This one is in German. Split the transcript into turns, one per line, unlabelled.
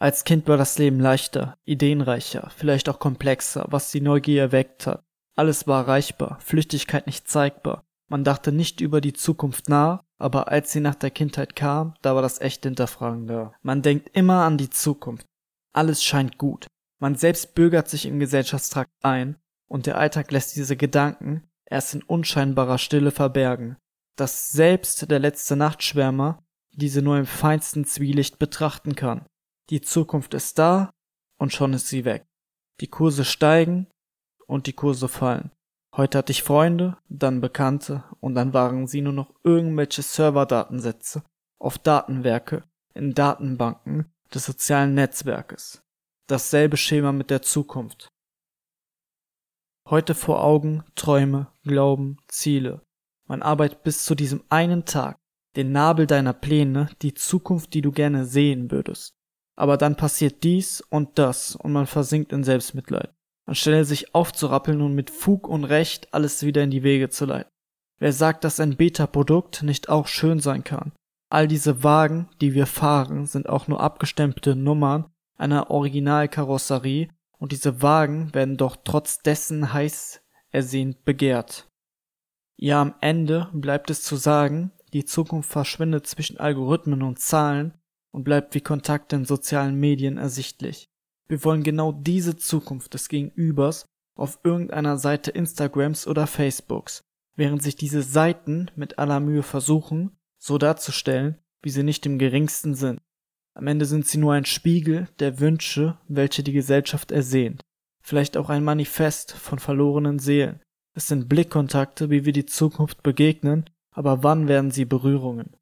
Als Kind war das Leben leichter, ideenreicher, vielleicht auch komplexer, was die Neugier erweckt hat. Alles war erreichbar, Flüchtigkeit nicht zeigbar. Man dachte nicht über die Zukunft nach, aber als sie nach der Kindheit kam, da war das echte Hinterfragen da. Man denkt immer an die Zukunft. Alles scheint gut. Man selbst bürgert sich im Gesellschaftstrakt ein, und der Alltag lässt diese Gedanken erst in unscheinbarer Stille verbergen, dass selbst der letzte Nachtschwärmer diese nur im feinsten Zwielicht betrachten kann. Die Zukunft ist da und schon ist sie weg. Die Kurse steigen und die Kurse fallen. Heute hatte ich Freunde, dann Bekannte und dann waren sie nur noch irgendwelche Serverdatensätze auf Datenwerke in Datenbanken des sozialen Netzwerkes. Dasselbe Schema mit der Zukunft. Heute vor Augen Träume, Glauben, Ziele. Man arbeitet bis zu diesem einen Tag, den Nabel deiner Pläne, die Zukunft, die du gerne sehen würdest. Aber dann passiert dies und das und man versinkt in Selbstmitleid, anstelle sich aufzurappeln und mit Fug und Recht alles wieder in die Wege zu leiten. Wer sagt, dass ein Beta-Produkt nicht auch schön sein kann? All diese Wagen, die wir fahren, sind auch nur abgestempelte Nummern einer Originalkarosserie und diese Wagen werden doch trotz dessen heiß ersehnt begehrt. Ja, am Ende bleibt es zu sagen, die Zukunft verschwindet zwischen Algorithmen und Zahlen und bleibt wie Kontakte in sozialen Medien ersichtlich. Wir wollen genau diese Zukunft des Gegenübers auf irgendeiner Seite Instagrams oder Facebooks, während sich diese Seiten mit aller Mühe versuchen, so darzustellen, wie sie nicht im geringsten sind. Am Ende sind sie nur ein Spiegel der Wünsche, welche die Gesellschaft ersehnt. Vielleicht auch ein Manifest von verlorenen Seelen. Es sind Blickkontakte, wie wir die Zukunft begegnen, aber wann werden sie Berührungen?